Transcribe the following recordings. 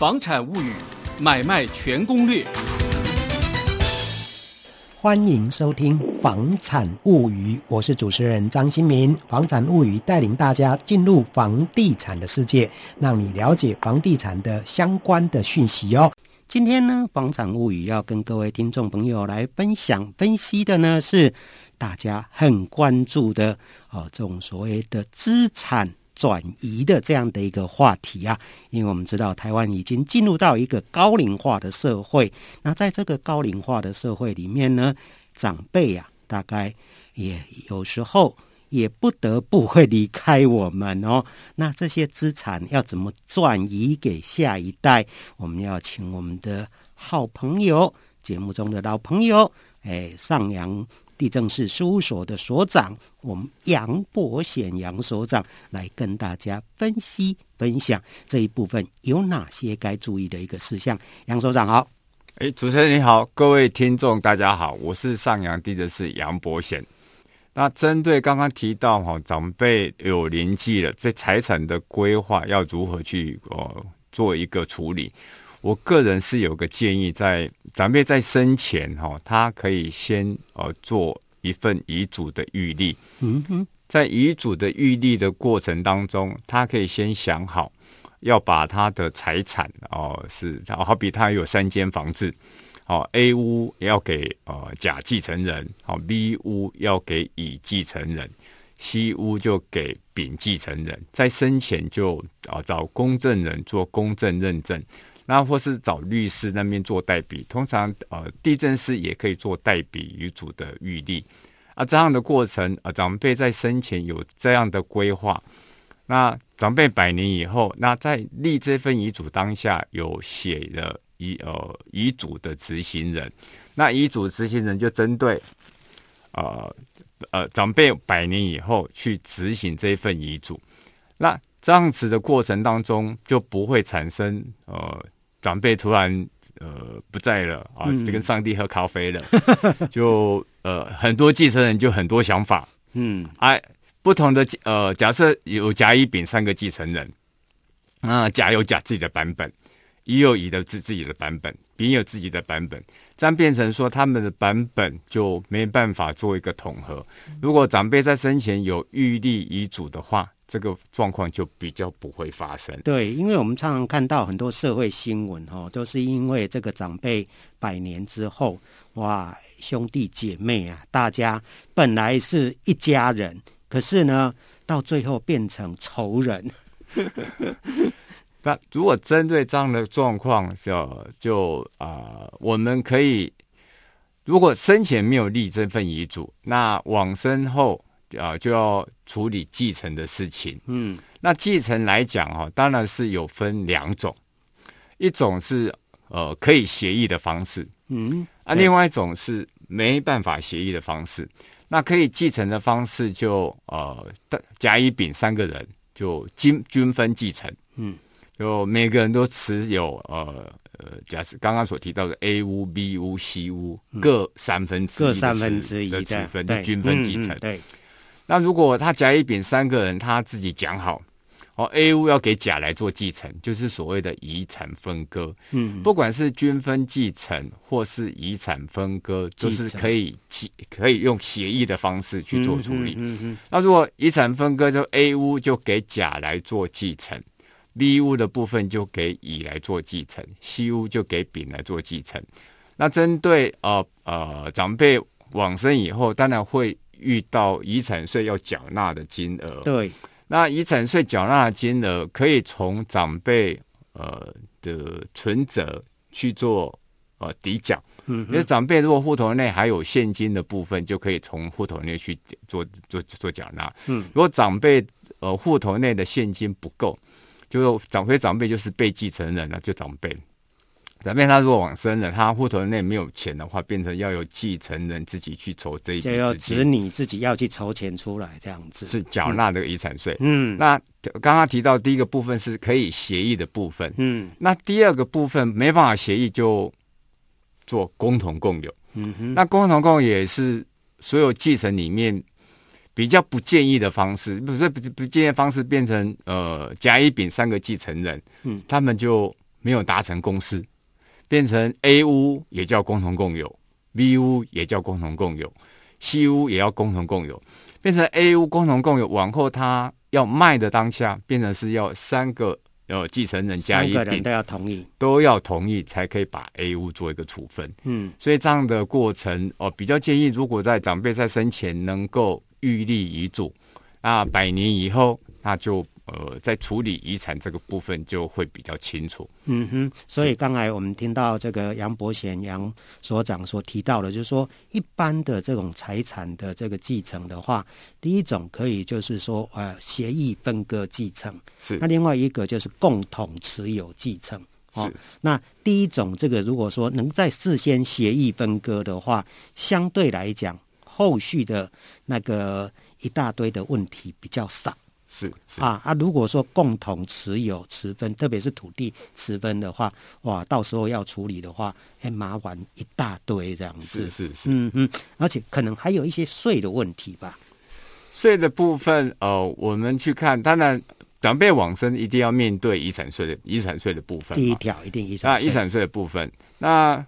房产物语买卖全攻略。欢迎收听《房产物语》，我是主持人张新民。《房产物语》带领大家进入房地产的世界，让你了解房地产的相关的讯息哦。今天呢，《房产物语》要跟各位听众朋友来分享分析的呢，是大家很关注的哦，这种所谓的资产。转移的这样的一个话题啊，因为我们知道台湾已经进入到一个高龄化的社会，那在这个高龄化的社会里面呢，长辈呀、啊，大概也有时候也不得不会离开我们哦。那这些资产要怎么转移给下一代？我们要请我们的好朋友，节目中的老朋友，哎，上扬。地政士事务所的所长，我们杨博显杨所长来跟大家分析分享这一部分有哪些该注意的一个事项。杨所长好，哎，主持人你好，各位听众大家好，我是上扬地政士杨博显。那针对刚刚提到哈，长辈有年纪了，这财产的规划要如何去呃做一个处理？我个人是有个建议，在长辈在生前哈，他可以先呃做一份遗嘱的预立。嗯哼，在遗嘱的预立的过程当中，他可以先想好要把他的财产哦是，好比他有三间房子，哦 A 屋要给呃甲继承人，好 B 屋要给乙继承人，C 屋就给丙继承人，在生前就啊找公证人做公证认证。那或是找律师那边做代笔，通常呃地震师也可以做代笔遗嘱的预立啊，这样的过程啊，长辈在生前有这样的规划，那长辈百年以后，那在立这份遗嘱当下有写了遗呃遗嘱的执行人，那遗嘱执行人就针对呃呃长辈百年以后去执行这份遗嘱，那这样子的过程当中就不会产生呃。长辈突然呃不在了啊，就跟上帝喝咖啡了，嗯、就呃很多继承人就很多想法，嗯，哎、啊，不同的呃假设有甲乙丙三个继承人，那甲有甲自己的版本，乙有乙的自自己的版本，丙有自己的版本，这样变成说他们的版本就没办法做一个统合。如果长辈在生前有预立遗嘱的话。这个状况就比较不会发生。对，因为我们常常看到很多社会新闻，哦，都是因为这个长辈百年之后，哇，兄弟姐妹啊，大家本来是一家人，可是呢，到最后变成仇人。那如果针对这样的状况，就就啊、呃，我们可以，如果生前没有立这份遗嘱，那往生后。啊，就要处理继承的事情。嗯，那继承来讲哈，当然是有分两种，一种是呃可以协议的方式，嗯，啊，另外一种是没办法协议的方式。那可以继承的方式就呃甲乙丙三个人就均均分继承，嗯，就每个人都持有呃呃，假设刚刚所提到的 A 屋、B 屋、C 屋各三分之一各三分之一的持分的均分继承，嗯嗯，对。那如果他甲乙丙三个人他自己讲好，哦，A 屋要给甲来做继承，就是所谓的遗产分割。嗯，不管是均分继承或是遗产分割，就是可以可以用协议的方式去做处理。嗯嗯。那如果遗产分割，就 A 屋就给甲来做继承，B 屋的部分就给乙来做继承，C 屋就给丙来做继承。那针对呃呃长辈往生以后，当然会。遇到遗产税要缴纳的金额，对，那遗产税缴纳的金额可以从长辈呃的存折去做呃抵缴，嗯，因为长辈如果户头内还有现金的部分，就可以从户头内去做做做缴纳，嗯，如果长辈呃户头内的现金不够，就长辈长辈就是被继承人了，就长辈。长辈他如果往生了，他户头内没有钱的话，变成要由继承人自己去筹这一笔，就要子女自己要去筹钱出来，这样子。是缴纳的遗产税。嗯，那刚刚提到第一个部分是可以协议的部分，嗯，那第二个部分没办法协议就做共同共有。嗯哼，那共同共有也是所有继承里面比较不建议的方式，不是不不建议的方式变成呃甲乙丙三个继承人，嗯，他们就。没有达成共识，变成 A 屋也叫共同共有，B 屋也叫共同共有，C 屋也要共同共有，变成 A 屋共同共有，往后他要卖的当下，变成是要三个呃继承人加一并都要同意，都要同意才可以把 A 屋做一个处分。嗯，所以这样的过程哦、呃，比较建议，如果在长辈在生前能够预立遗嘱，那百年以后那就。呃，在处理遗产这个部分就会比较清楚。嗯哼，所以刚才我们听到这个杨伯贤杨所长所提到的，就是说一般的这种财产的这个继承的话，第一种可以就是说呃协议分割继承，是。那另外一个就是共同持有继承。哦，那第一种这个如果说能在事先协议分割的话，相对来讲后续的那个一大堆的问题比较少。是，是啊啊！如果说共同持有持分，特别是土地持分的话，哇，到时候要处理的话，还麻烦一大堆这样子。是是是，嗯嗯，而且可能还有一些税的问题吧。税的部分，呃，我们去看，当然长辈往生一定要面对遗产税的遗产税的部分。第一条一定遗产啊，遗产税的部分，那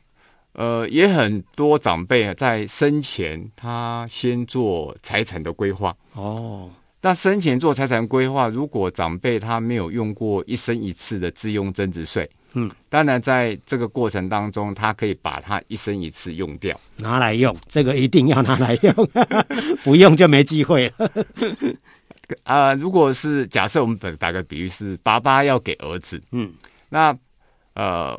呃，也很多长辈在生前他先做财产的规划哦。那生前做财产规划，如果长辈他没有用过一生一次的自用增值税，嗯，当然在这个过程当中，他可以把他一生一次用掉，拿来用，这个一定要拿来用，不用就没机会了。啊、呃，如果是假设我们本打个比喻是爸爸要给儿子，嗯，那呃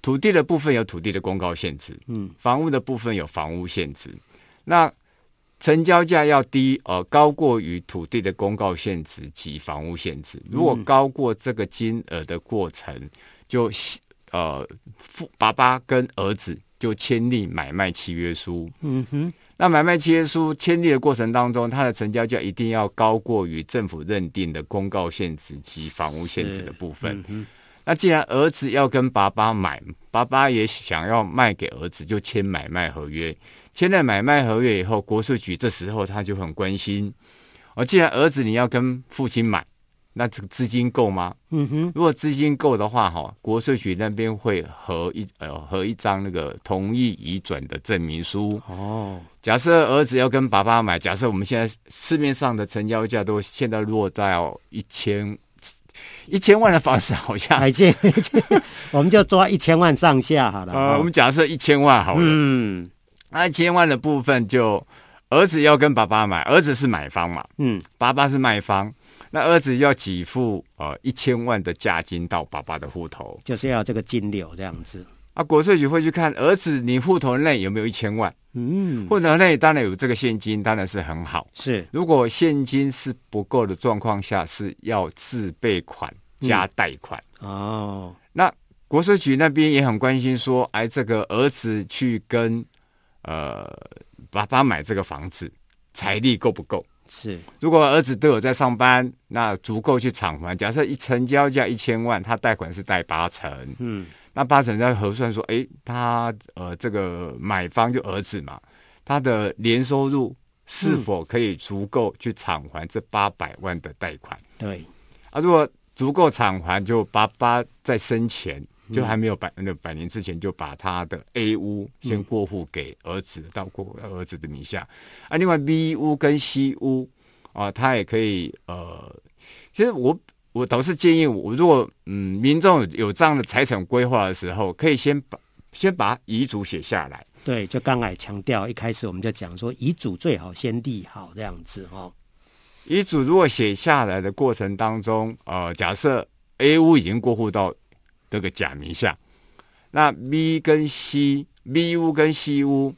土地的部分有土地的公告限制，嗯，房屋的部分有房屋限制，那。成交价要低，呃，高过于土地的公告限值及房屋限值。如果高过这个金额的过程，嗯、就呃，父爸爸跟儿子就签立买卖契约书。嗯哼，那买卖契约书签立的过程当中，它的成交价一定要高过于政府认定的公告限值及房屋限值的部分。嗯、那既然儿子要跟爸爸买，爸爸也想要卖给儿子，就签买卖合约。签了买卖合约以后，国税局这时候他就很关心。哦，既然儿子你要跟父亲买，那这个资金够吗？嗯哼，如果资金够的话，哈，国税局那边会核一呃核一张那个同意移转的证明书。哦，假设儿子要跟爸爸买，假设我们现在市面上的成交价都现在落在一千一千万的房子，好像还见，我们就抓一千万上下好了。呃，我们假设一千万好了。嗯。那一千万的部分，就儿子要跟爸爸买，儿子是买方嘛，嗯，爸爸是卖方，那儿子要给付呃一千万的价金到爸爸的户头，就是要这个金流这样子。啊，国税局会去看儿子你户头内有没有一千万，嗯，户头内当然有这个现金，当然是很好。是，如果现金是不够的状况下，是要自备款加贷款。嗯、哦，那国税局那边也很关心说，哎，这个儿子去跟。呃，爸爸买这个房子，财力够不够？是，如果儿子都有在上班，那足够去偿还。假设一成交价一千万，他贷款是贷八成，嗯，那八成在核算说，哎，他呃这个买方就儿子嘛，他的年收入是否可以足够去偿还这八百万的贷款？嗯、对，啊，如果足够偿还，就爸爸在生前。就还没有百那百年之前，就把他的 A 屋先过户给儿子，到过儿子的名下。啊，另外 B 屋跟 C 屋啊，他也可以呃，其实我我倒是建议我，如果嗯民众有这样的财产规划的时候，可以先把先把遗嘱写下来。对，就刚才强调，一开始我们就讲说，遗嘱最好先立好这样子哈。遗嘱如果写下来的过程当中，呃，假设 A 屋已经过户到。这个假名下，那 B 跟 C，B 屋跟 C 屋，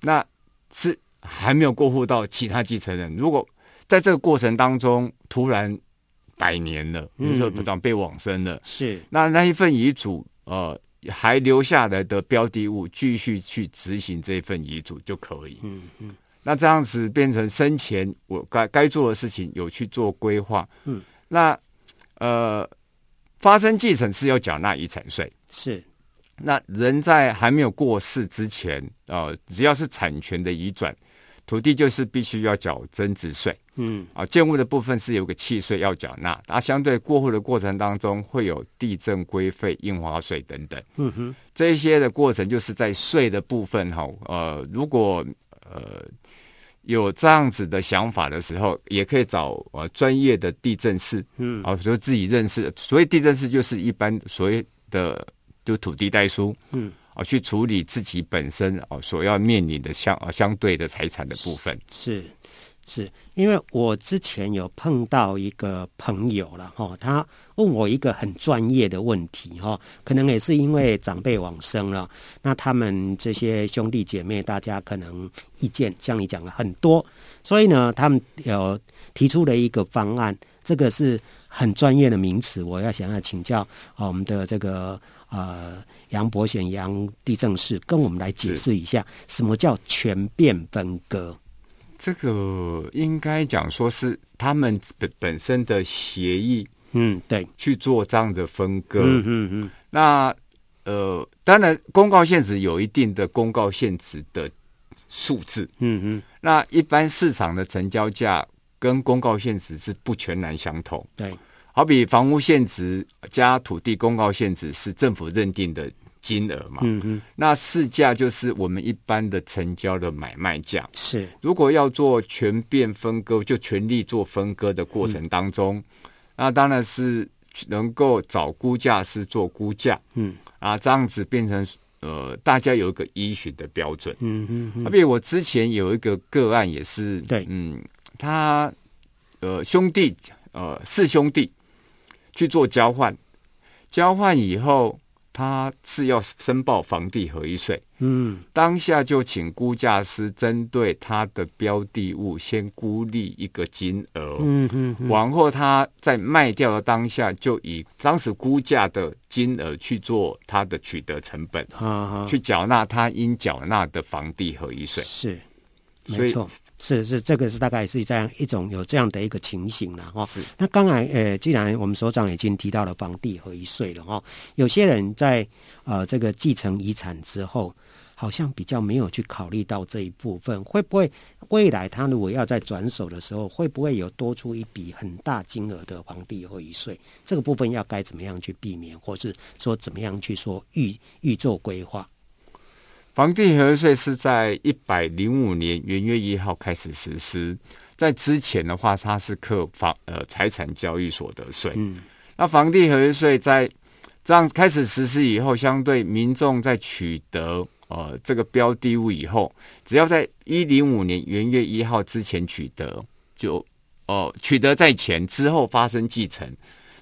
那是还没有过户到其他继承人。如果在这个过程当中突然百年了，比如说长被往生了，是那那一份遗嘱，呃，还留下来的标的物，继续去执行这份遗嘱就可以。嗯嗯，那这样子变成生前我该该做的事情有去做规划。嗯，那呃。发生继承是要缴纳遗产税，是。那人在还没有过世之前，呃，只要是产权的移转，土地就是必须要缴增值税，嗯，啊，建物的部分是有个契税要缴纳，啊，相对过户的过程当中会有地震规费、印花税等等，嗯哼，这些的过程就是在税的部分哈，呃，如果呃有这样子的想法的时候，也可以找呃专业的地震师，嗯，啊，就自己认识，所谓地震师就是一般所谓的就土地代书，嗯。啊，去处理自己本身啊所要面临的相啊相对的财产的部分，是是，因为我之前有碰到一个朋友了哈，他问我一个很专业的问题哈，可能也是因为长辈往生了，那他们这些兄弟姐妹大家可能意见像你讲的很多，所以呢，他们有提出了一个方案，这个是很专业的名词，我要想要请教我们的这个呃。杨伯贤杨地政士跟我们来解释一下，什么叫全变分割？这个应该讲说是他们本本身的协议，嗯，对，去做这样的分割。嗯嗯嗯。那呃，当然公告限值有一定的公告限值的数字。嗯嗯。那一般市场的成交价跟公告限值是不全然相同。对。好比房屋限值加土地公告限值是政府认定的金额嘛，嗯嗯，那市价就是我们一般的成交的买卖价。是，如果要做全变分割，就全力做分割的过程当中，嗯、那当然是能够找估价师做估价，嗯，啊，这样子变成呃，大家有一个依循的标准，嗯嗯嗯。比如我之前有一个个案也是，对，嗯，他呃兄弟呃四兄弟去做交换，交换以后。他是要申报房地合一税，嗯，当下就请估价师针对他的标的物先估立一个金额，嗯嗯，嗯，往后他在卖掉的当下就以当时估价的金额去做他的取得成本，啊啊，去缴纳他应缴纳的房地合一税，是，没错。是是，这个是大概是这样一种有这样的一个情形了哈。那刚才呃，既然我们所长已经提到了房地合一税了哈，有些人在呃这个继承遗产之后，好像比较没有去考虑到这一部分，会不会未来他如果要在转手的时候，会不会有多出一笔很大金额的房地合一税？这个部分要该怎么样去避免，或是说怎么样去说预预做规划？房地合一税是在一百零五年元月一号开始实施，在之前的话，它是课房呃财产交易所得税。嗯，那房地合一税在这样开始实施以后，相对民众在取得呃这个标的物以后，只要在一零五年元月一号之前取得，就哦、呃、取得在前之后发生继承。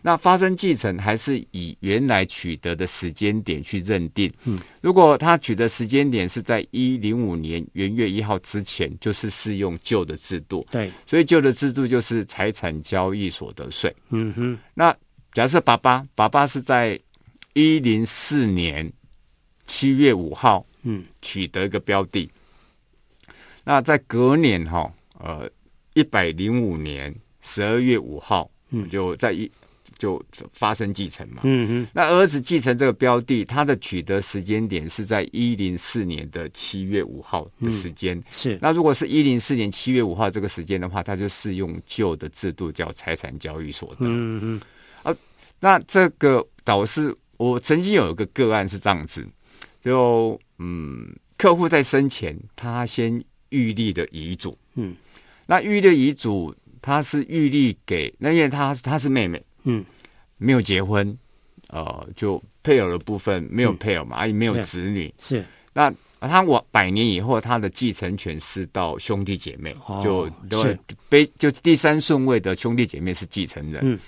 那发生继承还是以原来取得的时间点去认定。嗯，如果他取得时间点是在一零五年元月一号之前，就是适用旧的制度。对，所以旧的制度就是财产交易所得税。嗯哼。那假设爸爸爸爸是在一零四年七月五号，嗯，取得一个标的。嗯、那在隔年哈，呃，一百零五年十二月五号，嗯，就在一。就发生继承嘛，嗯嗯，那儿子继承这个标的，他的取得时间点是在一零四年的七月五号的时间，嗯，是。那如果是一零四年七月五号这个时间的话，他就适用旧的制度，叫财产交易所得。嗯嗯，啊，那这个导师我曾经有一个个案是这样子，就嗯，客户在生前他先预立的遗嘱，嗯，那预立遗嘱他是预立给，那因为他他是妹妹。嗯，没有结婚，呃，就配偶的部分没有配偶嘛，也、嗯、没有子女。是，那他我百年以后，他的继承权是到兄弟姐妹，哦、就都被就第三顺位的兄弟姐妹是继承人。嗯，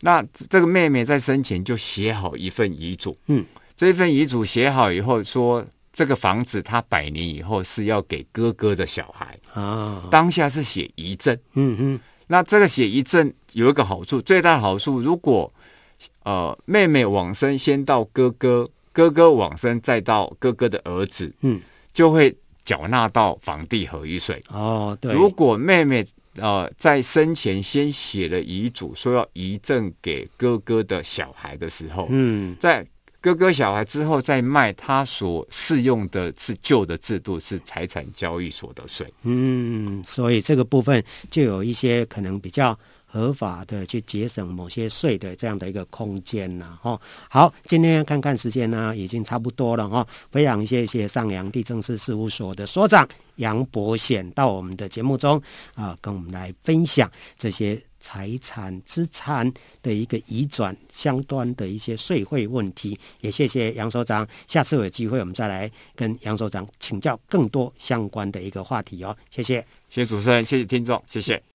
那这个妹妹在生前就写好一份遗嘱。嗯，这份遗嘱写好以后，说这个房子他百年以后是要给哥哥的小孩。啊，当下是写遗赠。嗯嗯。那这个写遗赠有一个好处，最大的好处，如果呃妹妹往生先到哥哥，哥哥往生再到哥哥的儿子，嗯，就会缴纳到房地合一税。哦，对。如果妹妹呃在生前先写了遗嘱，说要遗赠给哥哥的小孩的时候，嗯，在哥哥小孩之后再卖，他所适用的是旧的制度，是财产交易所得税。嗯，所以这个部分就有一些可能比较。合法的去节省某些税的这样的一个空间呐，哈。好，今天看看时间呢，已经差不多了哈。非常谢谢上扬地政士事务所的所长杨伯显到我们的节目中啊，跟我们来分享这些财产资产的一个移转相关的一些税费问题。也谢谢杨所长，下次有机会我们再来跟杨所长请教更多相关的一个话题哦。谢谢，谢谢主持人，谢谢听众，谢谢。